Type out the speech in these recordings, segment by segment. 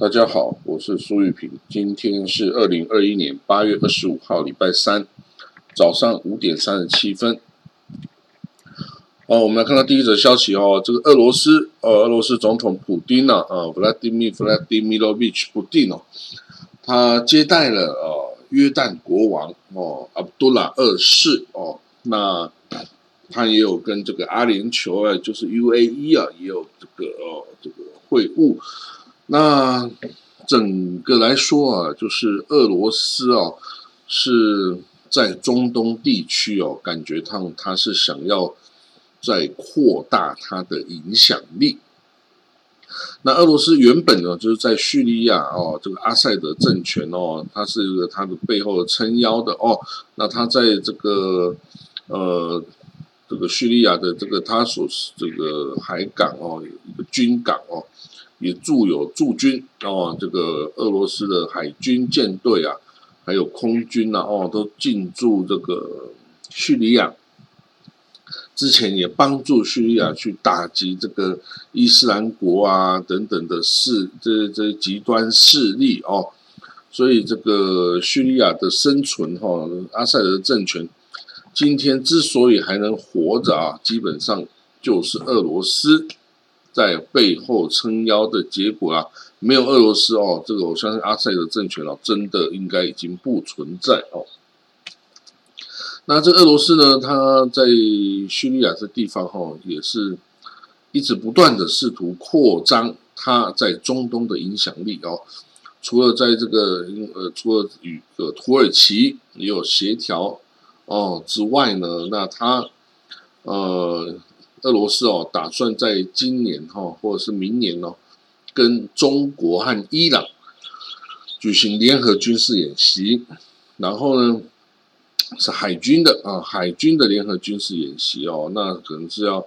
大家好，我是苏玉平。今天是二零二一年八月二十五号，礼拜三早上五点三十七分。哦，我们来看到第一则消息哦，这个俄罗斯呃，俄罗斯总统普京呢，啊，Vladimir Vladimirovich 普京哦，他接待了呃约旦国王哦，阿卜杜拉二世哦，那他也有跟这个阿联酋啊，就是 UAE 啊，也有这个哦这个会晤。那整个来说啊，就是俄罗斯哦，是在中东地区哦，感觉他他是想要在扩大他的影响力。那俄罗斯原本呢，就是在叙利亚哦，这个阿塞德政权哦，它是一个它的背后的撑腰的哦。那他在这个呃这个叙利亚的这个他所这个海港哦，一个军港哦。也驻有驻军哦，这个俄罗斯的海军舰队啊，还有空军呐哦，都进驻这个叙利亚。之前也帮助叙利亚去打击这个伊斯兰国啊等等的势，这这极端势力哦。所以这个叙利亚的生存哈，阿塞德政权今天之所以还能活着啊，基本上就是俄罗斯。在背后撑腰的结果啊，没有俄罗斯哦，这个我相信阿塞德政权哦，真的应该已经不存在哦。那这俄罗斯呢，它在叙利亚这地方哈，也是一直不断的试图扩张它在中东的影响力哦。除了在这个呃，除了与呃土耳其也有协调哦之外呢，那它呃。俄罗斯哦，打算在今年哈，或者是明年哦，跟中国和伊朗举行联合军事演习。然后呢，是海军的啊，海军的联合军事演习哦，那可能是要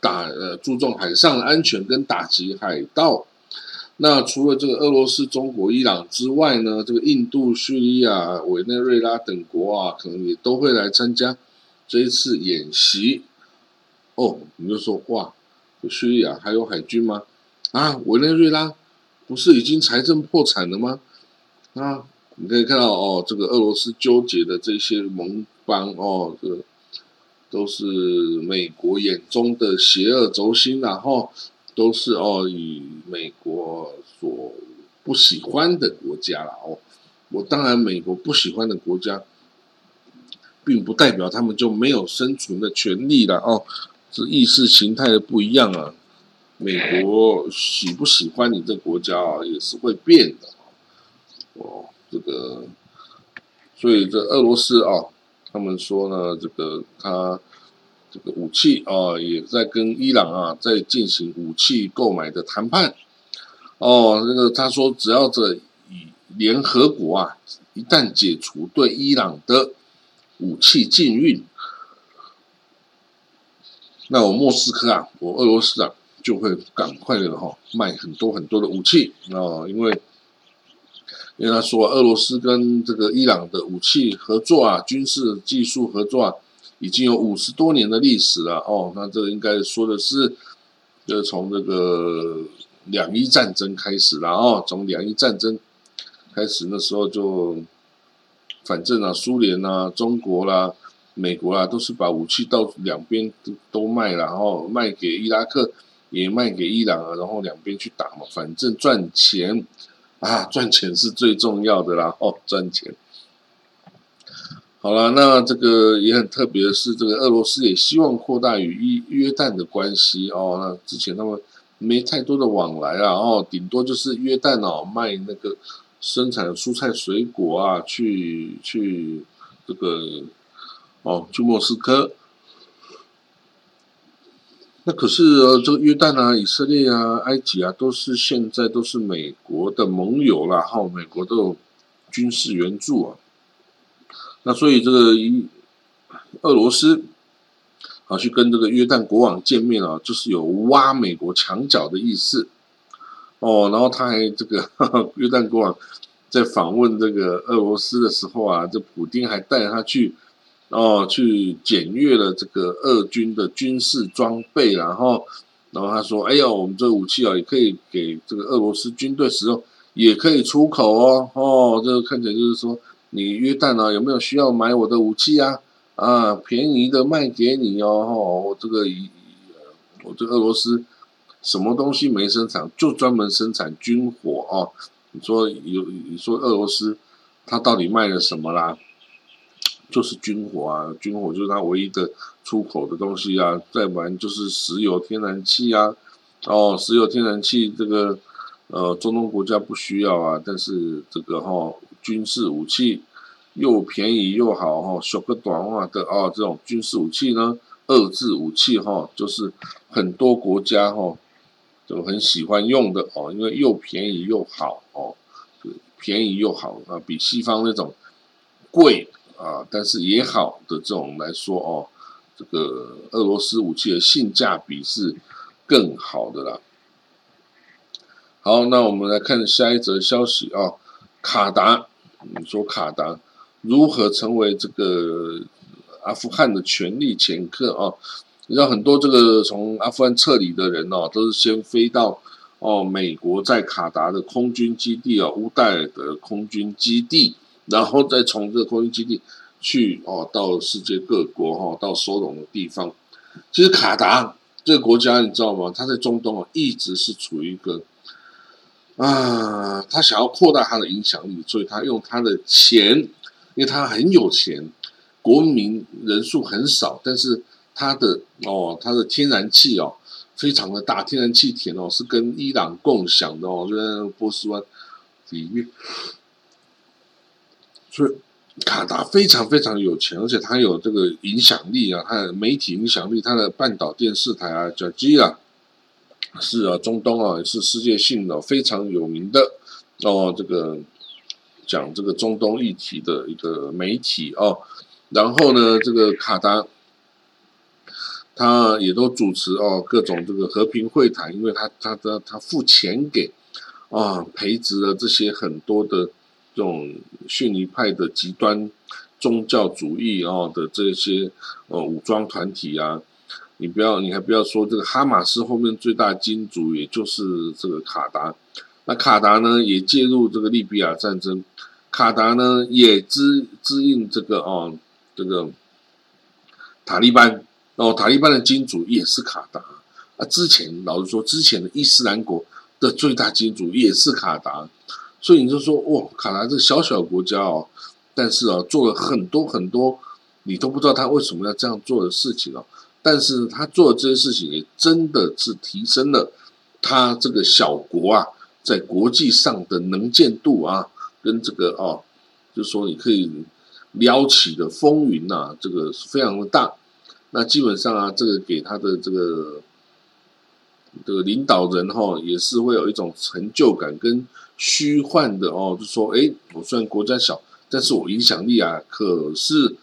打呃，注重海上的安全跟打击海盗。那除了这个俄罗斯、中国、伊朗之外呢，这个印度、叙利亚、委内瑞拉等国啊，可能也都会来参加这一次演习。哦，你就说哇，叙利亚还有海军吗？啊，委内瑞拉不是已经财政破产了吗？啊，你可以看到哦，这个俄罗斯纠结的这些盟邦哦，这都是美国眼中的邪恶轴心，然后都是哦，以美国所不喜欢的国家了哦。我当然，美国不喜欢的国家，并不代表他们就没有生存的权利了哦。是意识形态的不一样啊，美国喜不喜欢你这国家啊，也是会变的哦，这个，所以这俄罗斯啊，他们说呢，这个他这个武器啊，也在跟伊朗啊在进行武器购买的谈判。哦，那个他说，只要这以联合国啊，一旦解除对伊朗的武器禁运。那我莫斯科啊，我俄罗斯啊，就会赶快的哈卖很多很多的武器啊，因为因为他说俄罗斯跟这个伊朗的武器合作啊，军事技术合作啊，已经有五十多年的历史了哦。那这个应该说的是，就是从这个两伊战争开始了哦，从两伊战争开始那时候就，反正啊，苏联啊，中国啦。美国啊，都是把武器到两边都都卖，然后卖给伊拉克，也卖给伊朗啊，然后两边去打嘛，反正赚钱啊，赚钱是最重要的啦，哦，赚钱。好了，那这个也很特别的是，这个俄罗斯也希望扩大与约约旦的关系哦。那之前他们没太多的往来啊，哦，顶多就是约旦哦卖那个生产蔬菜水果啊，去去这个。哦，去莫斯科。那可是呃这个约旦啊、以色列啊、埃及啊，都是现在都是美国的盟友啦，哈，美国都有军事援助啊。那所以这个一俄罗斯啊去跟这个约旦国王见面啊，就是有挖美国墙角的意思。哦，然后他还这个 约旦国王在访问这个俄罗斯的时候啊，这普京还带他去。哦，去检阅了这个俄军的军事装备，然后，然后他说：“哎呀，我们这个武器啊，也可以给这个俄罗斯军队使用，也可以出口哦。哦，这个看起来就是说，你约旦啊，有没有需要买我的武器啊？啊，便宜的卖给你哦。哦，这个我这俄罗斯什么东西没生产，就专门生产军火哦。你说有你说俄罗斯，它到底卖了什么啦？就是军火啊，军火就是它唯一的出口的东西啊。再不然就是石油、天然气啊。哦，石油、天然气这个呃，中东国家不需要啊。但是这个哈，军事武器又便宜又好哈，小个短话的哦，这种军事武器呢，遏制武器哈，就是很多国家哈。就很喜欢用的哦，因为又便宜又好哦，便宜又好啊，比西方那种贵啊，但是也好的这种来说哦，这个俄罗斯武器的性价比是更好的啦。好，那我们来看下一则消息啊，卡达，你说卡达如何成为这个阿富汗的权力掮客啊？你知道很多这个从阿富汗撤离的人哦，都是先飞到哦美国在卡达的空军基地哦乌代尔的空军基地，然后再从这个空军基地去哦到世界各国哈到收容的地方。其实卡达这个国家你知道吗？它在中东啊一直是处于一个啊，他想要扩大他的影响力，所以他用他的钱，因为他很有钱，国民人数很少，但是。他的哦，他的天然气哦，非常的大，天然气田哦是跟伊朗共享的哦，就在波斯湾里面，所以卡达非常非常有钱，而且它有这个影响力啊，它的媒体影响力，它的半岛电视台啊，叫基啊，是啊，中东啊，也是世界性的非常有名的哦，这个讲这个中东议题的一个媒体哦，然后呢，这个卡达。他也都主持哦各种这个和平会谈，因为他他的他付钱给啊培植了这些很多的这种逊尼派的极端宗教主义哦的这些呃武装团体啊，你不要你还不要说这个哈马斯后面最大金主也就是这个卡达，那卡达呢也介入这个利比亚战争，卡达呢也支支应这个哦这个塔利班。哦塔利班的金主也是卡达。啊，之前老实说，之前的伊斯兰国的最大金主也是卡达，所以你就说哇，卡达这小小国家哦，但是啊，做了很多很多你都不知道他为什么要这样做的事情哦，但是他做的这些事情也真的是提升了他这个小国啊，在国际上的能见度啊，跟这个哦，就说你可以撩起的风云呐，这个非常的大。那基本上啊，这个给他的这个这个领导人哈，也是会有一种成就感跟虚幻的哦，就说哎，我虽然国家小，但是我影响力啊，可是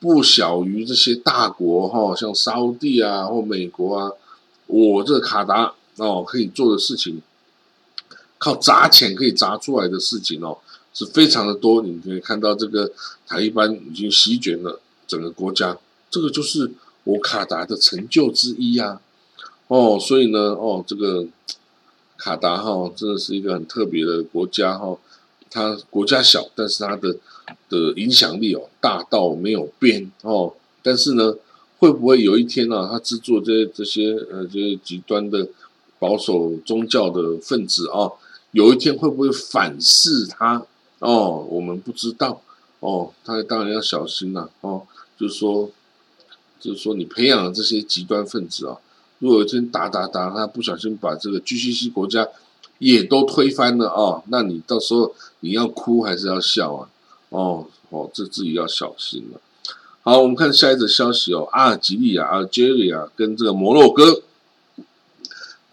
不小于这些大国哈，像沙地啊或美国啊，我这卡达哦可以做的事情，靠砸钱可以砸出来的事情哦，是非常的多。你可以看到这个塔利班已经席卷了整个国家，这个就是。我卡达的成就之一呀，哦，所以呢，哦，这个卡达哈真的是一个很特别的国家哈，它国家小，但是它的的影响力哦大到没有边哦，但是呢，会不会有一天呢，它制作这些这些呃这些极端的保守宗教的分子啊，有一天会不会反噬它哦？我们不知道哦，他当然要小心了哦，就是说。就是说，你培养的这些极端分子啊，如果有一天打打打，他不小心把这个 GCC 国家也都推翻了啊，那你到时候你要哭还是要笑啊？哦哦，这自己要小心了。好，我们看下一则消息哦，阿尔及利亚阿尔及利亚跟这个摩洛哥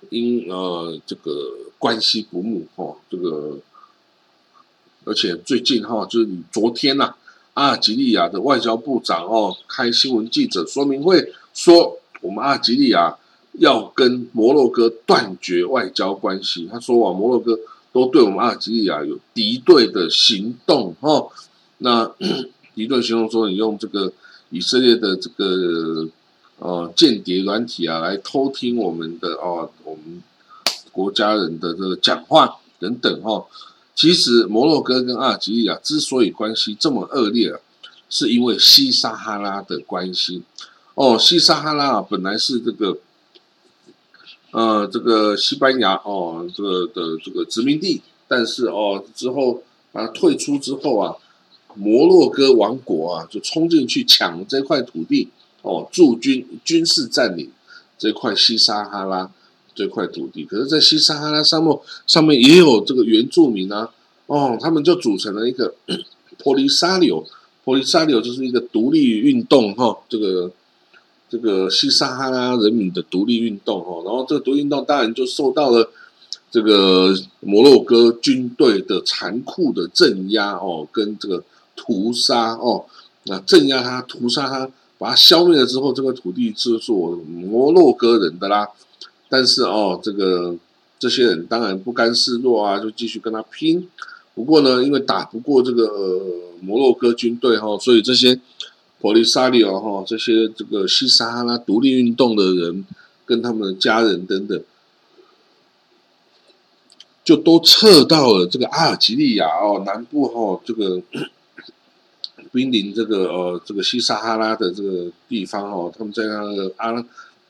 因呃这个关系不睦哦，这个而且最近哈，就是昨天呐。阿尔及利亚的外交部长哦，开新闻记者说明会说，我们阿尔及利亚要跟摩洛哥断绝外交关系。他说啊，摩洛哥都对我们阿尔及利亚有敌对的行动哦。那敌对行动说，你用这个以色列的这个呃间谍软体啊，来偷听我们的哦，我们国家人的这个讲话等等哦。其实摩洛哥跟阿尔及利亚之所以关系这么恶劣啊，是因为西撒哈拉的关系。哦，西撒哈拉本来是这个，呃，这个西班牙哦，这个的这个殖民地，但是哦之后啊退出之后啊，摩洛哥王国啊就冲进去抢这块土地哦，驻军军事占领这块西撒哈拉。这块土地，可是，在西撒哈拉沙漠上面也有这个原住民啊，哦，他们就组成了一个 波利沙柳，波利沙柳就是一个独立运动哈，这个这个西撒哈拉人民的独立运动哦，然后这个独立运动当然就受到了这个摩洛哥军队的残酷的镇压哦，跟这个屠杀哦，那镇压他，屠杀他，把他消灭了之后，这个土地就是我摩洛哥人的啦。但是哦，这个这些人当然不甘示弱啊，就继续跟他拼。不过呢，因为打不过这个摩洛哥军队哈，所以这些普利沙里奥哈这些这个西撒哈拉独立运动的人跟他们的家人等等，就都撤到了这个阿尔及利亚哦南部哈这个濒临这个呃这个西撒哈拉的这个地方哦，他们在那个阿。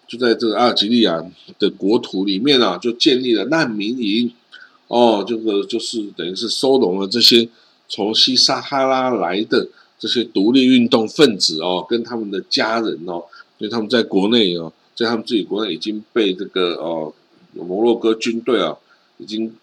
就在这个阿尔及利亚的国土里面啊，就建立了难民营，哦，这个就是等于是收容了这些从西撒哈拉来的这些独立运动分子哦，跟他们的家人哦，因为他们在国内哦，在他们自己国内已经被这个哦摩洛哥军队啊，已经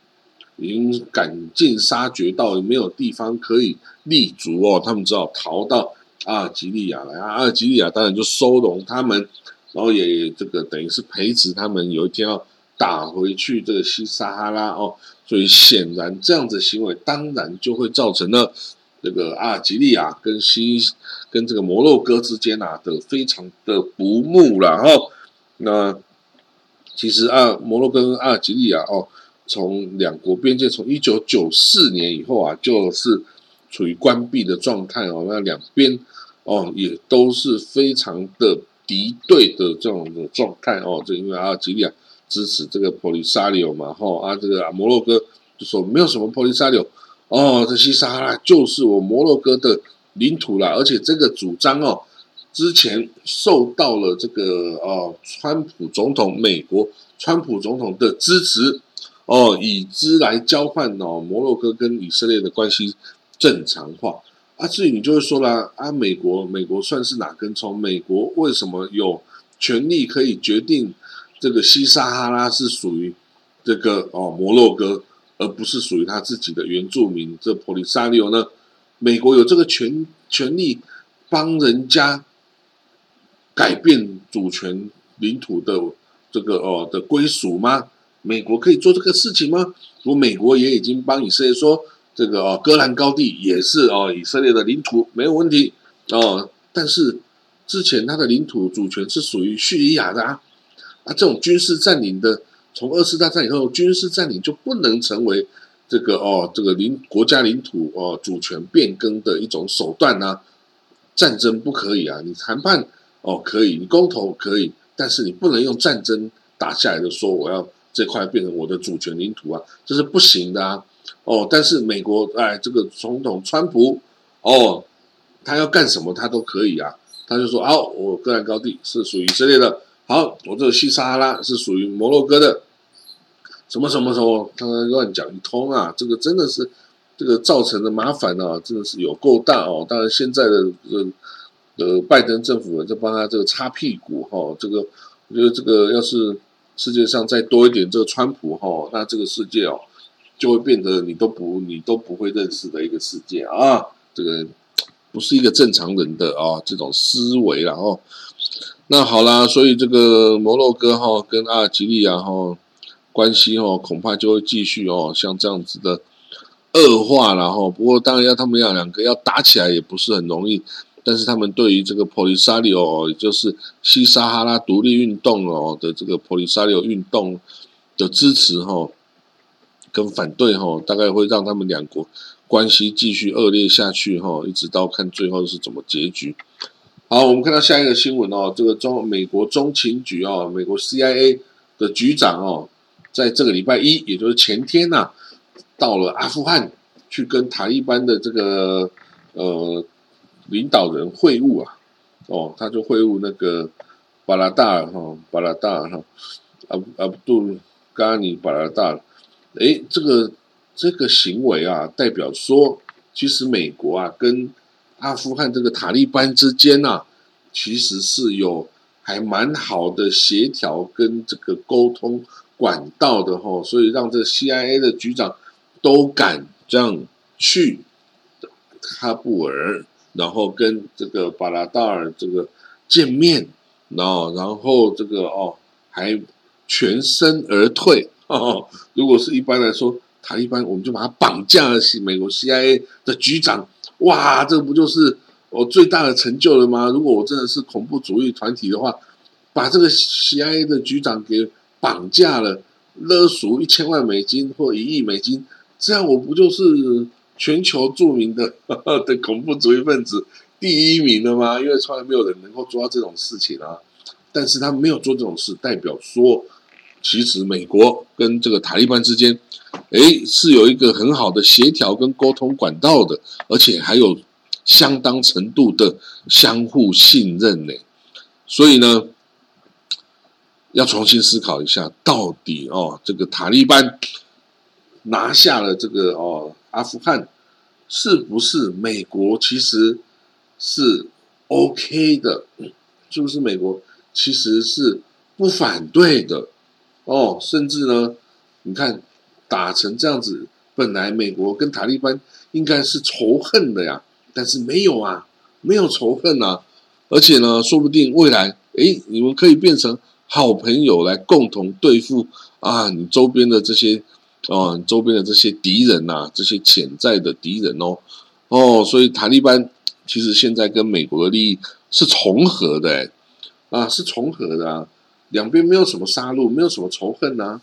已经赶尽杀绝到没有地方可以立足哦，他们只好逃到阿尔及利亚来，阿尔及利亚当然就收容他们。然后也这个等于是培植他们有一天要打回去这个西撒哈拉哦，所以显然这样子行为当然就会造成了这个阿尔及利亚跟西跟这个摩洛哥之间啊的非常的不睦了哈。那其实啊摩洛哥跟阿尔及利亚哦，从两国边界从一九九四年以后啊就是处于关闭的状态哦，那两边哦也都是非常的。敌对的这种的状态哦，就因为阿尔及利亚支持这个波利沙里奥嘛，哈啊这个摩洛哥就说没有什么波利沙里奥哦，这西撒哈拉就是我摩洛哥的领土啦，而且这个主张哦，之前受到了这个哦川普总统美国川普总统的支持哦，以之来交换哦摩洛哥跟以色列的关系正常化。啊，至于你就会说了啊，美国美国算是哪根葱？美国为什么有权利可以决定这个西撒哈拉是属于这个哦摩洛哥，而不是属于他自己的原住民这普利沙利欧呢？美国有这个权权利帮人家改变主权领土的这个哦的归属吗？美国可以做这个事情吗？如果美国也已经帮以色列说。这个哦，戈兰高地也是哦，以色列的领土没有问题哦。但是之前它的领土主权是属于叙利亚的啊，啊，这种军事占领的，从二次大战以后，军事占领就不能成为这个哦，这个领国家领土哦主权变更的一种手段呢？战争不可以啊，你谈判哦可以，你公投可以，但是你不能用战争打下来的说我要这块变成我的主权领土啊，这是不行的啊。哦，但是美国哎，这个总统川普哦，他要干什么他都可以啊。他就说好，我戈兰高地是属于以色列的，好，我这个西撒哈拉是属于摩洛哥的，什么什么什么，他乱讲一通啊。这个真的是这个造成的麻烦啊，真的是有够大哦。当然现在的呃呃拜登政府在帮他这个擦屁股哈。这个我觉得这个要是世界上再多一点这个川普哈，那这个世界哦。就会变得你都不你都不会认识的一个世界啊！这个不是一个正常人的啊这种思维了哦。那好啦，所以这个摩洛哥哈跟阿尔及利亚哈关系哈恐怕就会继续哦像这样子的恶化了哈。不过当然要他们要两个要打起来也不是很容易，但是他们对于这个普利沙里奥，也就是西撒哈拉独立运动哦的这个普利沙里奥运动的支持哈。跟反对哈，大概会让他们两国关系继续恶劣下去哈，一直到看最后是怎么结局。好，我们看到下一个新闻哦，这个中美国中情局哦，美国 CIA 的局长哦，在这个礼拜一，也就是前天呐，到了阿富汗去跟塔利班的这个呃领导人会晤啊，哦，他就会晤那个巴拉达尔哈，巴拉达尔哈，阿阿卜杜嘎尼巴拉达尔，哎，这个这个行为啊，代表说，其实美国啊跟阿富汗这个塔利班之间呐，其实是有还蛮好的协调跟这个沟通管道的哈，所以让这 CIA 的局长。都敢这样去喀布尔，然后跟这个巴拉达尔这个见面，然后然后这个哦还全身而退哦。如果是一般来说，塔利班我们就把他绑架了。美国 CIA 的局长，哇，这不就是我最大的成就了吗？如果我真的是恐怖主义团体的话，把这个 CIA 的局长给绑架了，勒索一千万美金或一亿美金。这样我不就是全球著名的 的恐怖主义分子第一名了吗？因为从来没有人能够做到这种事情啊。但是他没有做这种事，代表说，其实美国跟这个塔利班之间，诶是有一个很好的协调跟沟通管道的，而且还有相当程度的相互信任呢。所以呢，要重新思考一下，到底哦，这个塔利班。拿下了这个哦，阿富汗是不是美国其实是 OK 的？是不是美国其实是不反对的？哦，甚至呢，你看打成这样子，本来美国跟塔利班应该是仇恨的呀，但是没有啊，没有仇恨啊，而且呢，说不定未来诶，你们可以变成好朋友来共同对付啊，你周边的这些。啊，周边的这些敌人呐，这些潜在的敌人哦，哦，所以塔利班其实现在跟美国的利益是重合的，哎，啊，是重合的啊，两边没有什么杀戮，没有什么仇恨呐，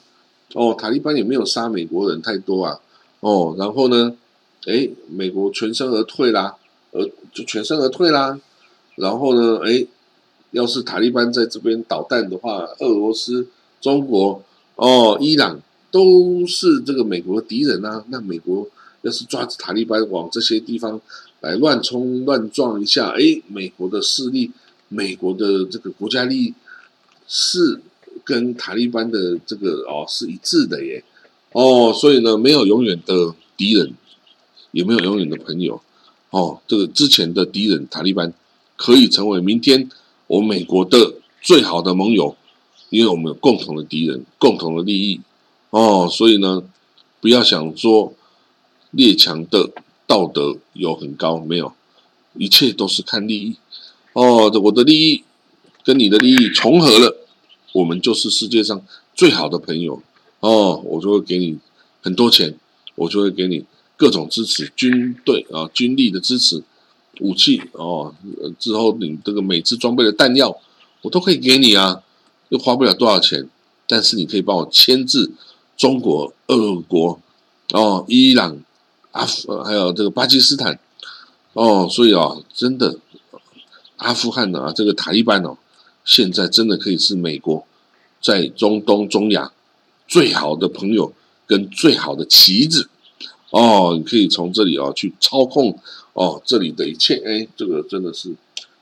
哦，塔利班也没有杀美国人太多啊，哦，然后呢，哎，美国全身而退啦，而就全身而退啦，然后呢，哎，要是塔利班在这边捣蛋的话，俄罗斯、中国、哦，伊朗。都是这个美国的敌人啊！那美国要是抓着塔利班往这些地方来乱冲乱撞一下，哎，美国的势力、美国的这个国家利益是跟塔利班的这个哦是一致的耶！哦，所以呢，没有永远的敌人，也没有永远的朋友。哦，这个之前的敌人塔利班可以成为明天我美国的最好的盟友，因为我们有共同的敌人，共同的利益。哦，所以呢，不要想说列强的道德有很高，没有，一切都是看利益。哦，我的利益跟你的利益重合了，我们就是世界上最好的朋友。哦，我就会给你很多钱，我就会给你各种支持，军队啊，军力的支持，武器哦，之后你这个每次装备的弹药，我都可以给你啊，又花不了多少钱，但是你可以帮我牵制。中国、俄国、哦，伊朗、阿富还有这个巴基斯坦，哦，所以啊，真的，阿富汗的啊，这个塔利班哦，现在真的可以是美国在中东、中亚最好的朋友跟最好的棋子哦，你可以从这里哦去操控哦这里的一切，哎，这个真的是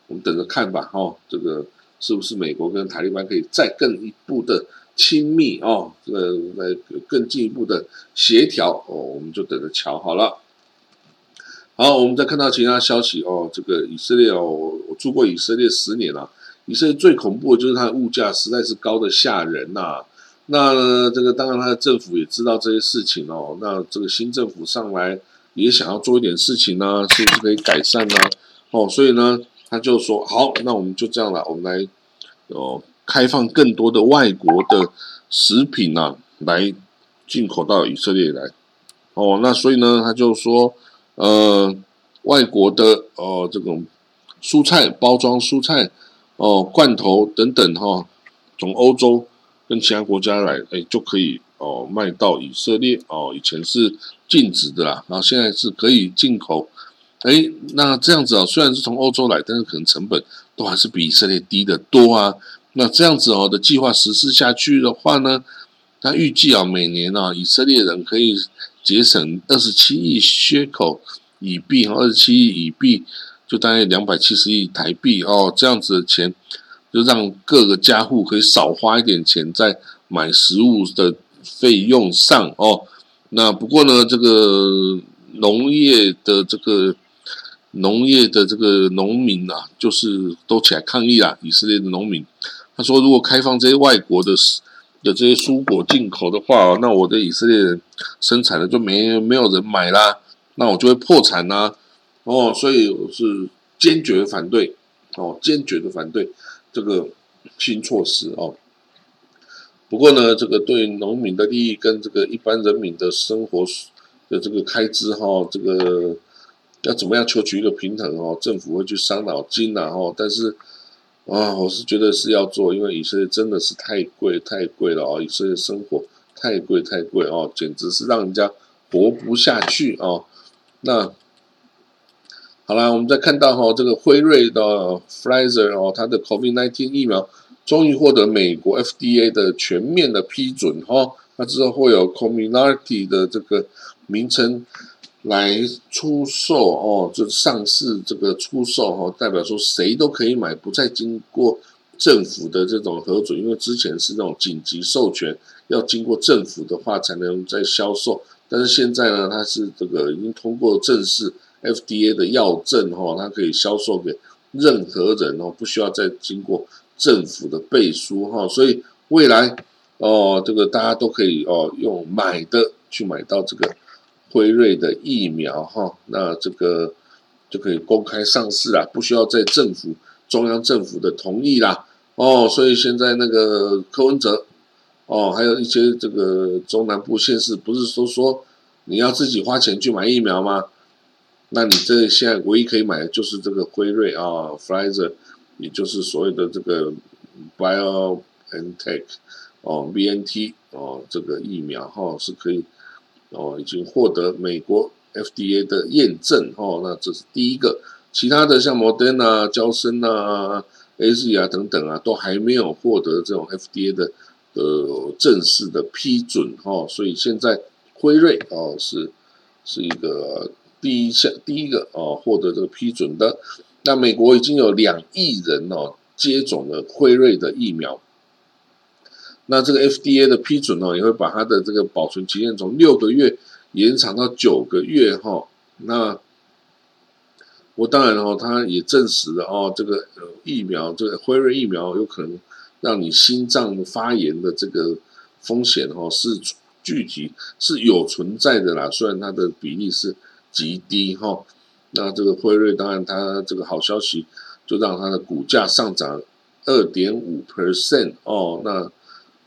我们等着看吧，哦，这个是不是美国跟塔利班可以再更一步的？亲密哦，这个来更进一步的协调哦，我们就等着瞧好了。好，我们再看到其他消息哦，这个以色列哦，我住过以色列十年了，以色列最恐怖的就是它的物价实在是高的吓人呐。那这个当然，它的政府也知道这些事情哦。那这个新政府上来也想要做一点事情呢，是不是可以改善呢？哦，所以呢，他就说好，那我们就这样了，我们来哦。开放更多的外国的食品啊，来进口到以色列来。哦，那所以呢，他就说，呃，外国的哦这种蔬菜包装蔬菜哦罐头等等哈，从欧洲跟其他国家来，哎就可以哦卖到以色列哦。以前是禁止的啦，然后现在是可以进口。哎，那这样子啊，虽然是从欧洲来，但是可能成本都还是比以色列低的多啊。那这样子哦的计划实施下去的话呢，他预计啊每年啊以色列人可以节省二十七亿缺口以币哈，二十七亿以币就大概两百七十亿台币哦，这样子的钱就让各个家户可以少花一点钱在买食物的费用上哦。那不过呢，这个农业的这个农业的这个农民啊，就是都起来抗议啦。以色列的农民他说，如果开放这些外国的的这些蔬果进口的话，那我的以色列人生产的就没没有人买啦，那我就会破产啦。哦，所以我是坚决反对哦，坚决的反对这个新措施哦。不过呢，这个对农民的利益跟这个一般人民的生活的这个开支哈，这个要怎么样求取一个平衡哦？政府会去伤脑筋呐哦。但是啊，我是觉得是要做，因为以色列真的是太贵太贵了哦，以色列生活太贵太贵哦，简直是让人家活不下去哦。那好了，我们再看到哈，这个辉瑞的 Pfizer 哦，它的 COVID-19 疫苗。终于获得美国 FDA 的全面的批准哈，那之后会有 Community 的这个名称来出售哦，就上市这个出售哈，代表说谁都可以买，不再经过政府的这种核准，因为之前是那种紧急授权，要经过政府的话才能再销售，但是现在呢，它是这个已经通过正式 FDA 的药证哈，它可以销售给任何人哦，不需要再经过。政府的背书哈，所以未来哦，这个大家都可以哦用买的去买到这个辉瑞的疫苗哈，那这个就可以公开上市啦，不需要在政府中央政府的同意啦哦，所以现在那个柯文哲哦，还有一些这个中南部县市，不是说说你要自己花钱去买疫苗吗？那你这现在唯一可以买的就是这个辉瑞啊，Pfizer。也就是所谓的这个 BioNTech 哦，BNT 哦，这个疫苗哈是可以哦，已经获得美国 FDA 的验证哦，那这是第一个。其他的像 Moderna、交生啊、AZ 啊等等啊，都还没有获得这种 FDA 的呃正式的批准哈，所以现在辉瑞哦是是一个第一项第一个哦获得这个批准的。那美国已经有两亿人哦接种了辉瑞的疫苗，那这个 FDA 的批准哦也会把它的这个保存期限从六个月延长到九个月哈。那我当然哦，他也证实了哦，这个疫苗这个辉瑞疫苗有可能让你心脏发炎的这个风险哦是具体是有存在的啦，虽然它的比例是极低哈。那这个辉瑞当然，它这个好消息就让它的股价上涨二点五 percent 哦。那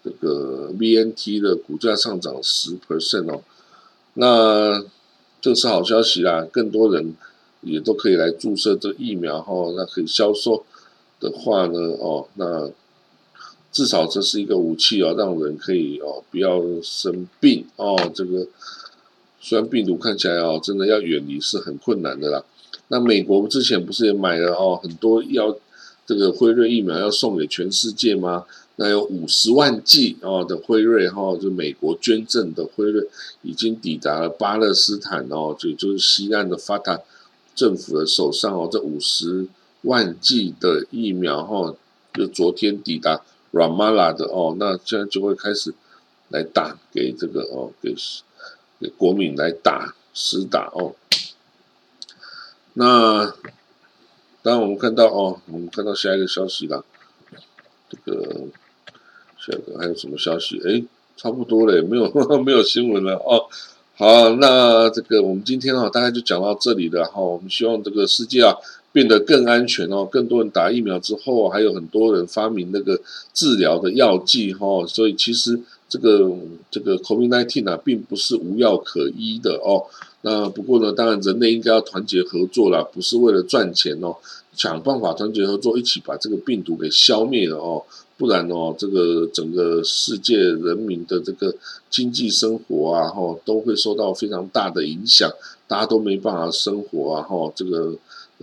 这个 VNT 的股价上涨十 percent 哦。那这是好消息啦，更多人也都可以来注射这疫苗哈。那可以销售的话呢，哦，那至少这是一个武器哦，让人可以哦不要生病哦。这个。虽然病毒看起来哦，真的要远离是很困难的啦。那美国之前不是也买了哦很多要这个辉瑞疫苗要送给全世界吗？那有五十万剂哦的辉瑞哈，就美国捐赠的辉瑞已经抵达了巴勒斯坦哦，就就是西岸的法塔政府的手上哦。这五十万剂的疫苗哈，就昨天抵达 Ramallah 的哦，那现在就会开始来打给这个哦给。给国民来打实打哦，那当然我们看到哦，我们看到下一个消息了，这个下一个还有什么消息？哎，差不多了，没有 没有新闻了哦。好，那这个我们今天啊，大概就讲到这里了哈。我们希望这个世界啊变得更安全哦，更多人打疫苗之后，还有很多人发明那个治疗的药剂哈，所以其实。这个这个 COVID-19 啊，并不是无药可医的哦。那不过呢，当然人类应该要团结合作啦，不是为了赚钱哦，想办法团结合作，一起把这个病毒给消灭了哦。不然哦，这个整个世界人民的这个经济生活啊，哈，都会受到非常大的影响，大家都没办法生活啊，哈，这个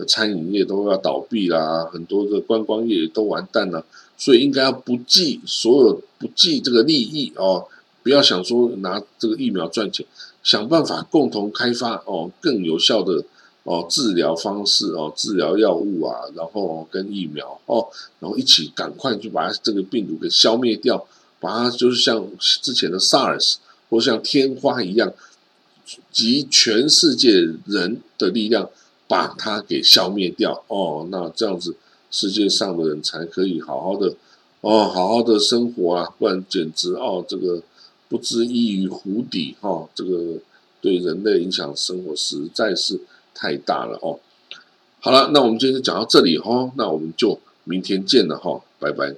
餐饮业都要倒闭啦，很多的观光业都完蛋了。所以应该要不计所有不计这个利益哦，不要想说拿这个疫苗赚钱，想办法共同开发哦更有效的哦治疗方式哦治疗药物啊，然后跟疫苗哦，然后一起赶快去把它这个病毒给消灭掉，把它就是像之前的 SARS 或像天花一样，集全世界人的力量把它给消灭掉哦，那这样子世界上的人才可以好好的。哦，好好的生活啊，不然简直哦，这个不知异于湖底哈，这个对人类影响生活实在是太大了哦。好了，那我们今天就讲到这里哈，那我们就明天见了哈，拜拜。